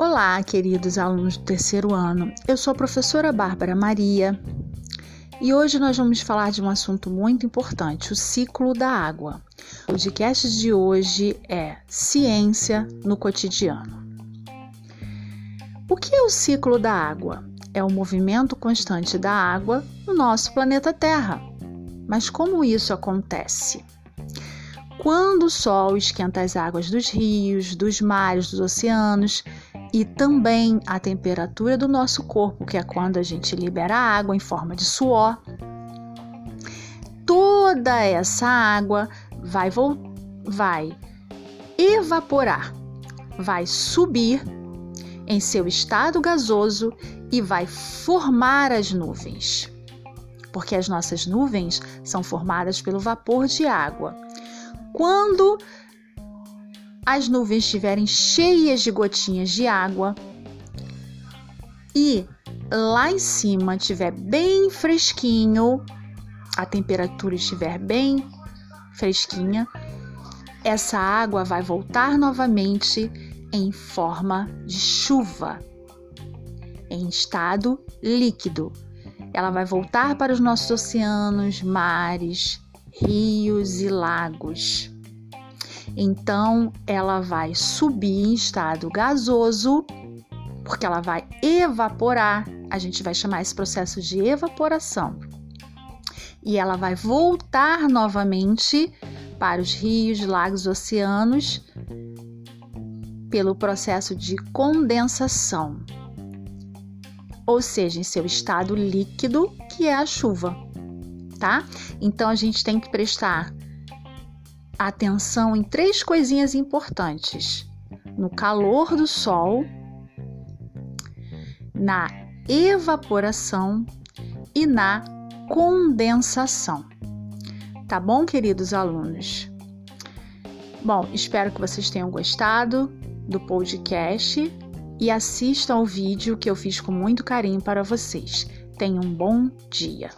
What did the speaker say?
Olá, queridos alunos do terceiro ano. Eu sou a professora Bárbara Maria e hoje nós vamos falar de um assunto muito importante, o ciclo da água. O podcast de hoje é Ciência no Cotidiano. O que é o ciclo da água? É o movimento constante da água no nosso planeta Terra. Mas como isso acontece? Quando o Sol esquenta as águas dos rios, dos mares, dos oceanos e também a temperatura do nosso corpo, que é quando a gente libera água em forma de suor, toda essa água vai, vai evaporar, vai subir em seu estado gasoso e vai formar as nuvens. Porque as nossas nuvens são formadas pelo vapor de água quando as nuvens estiverem cheias de gotinhas de água e lá em cima estiver bem fresquinho, a temperatura estiver bem fresquinha, essa água vai voltar novamente em forma de chuva, em estado líquido. Ela vai voltar para os nossos oceanos, mares, rios e lagos. Então, ela vai subir em estado gasoso, porque ela vai evaporar. A gente vai chamar esse processo de evaporação. E ela vai voltar novamente para os rios, lagos, oceanos pelo processo de condensação, ou seja, em seu estado líquido, que é a chuva tá? Então a gente tem que prestar atenção em três coisinhas importantes: no calor do sol, na evaporação e na condensação. Tá bom, queridos alunos? Bom, espero que vocês tenham gostado do podcast e assistam ao vídeo que eu fiz com muito carinho para vocês. Tenham um bom dia!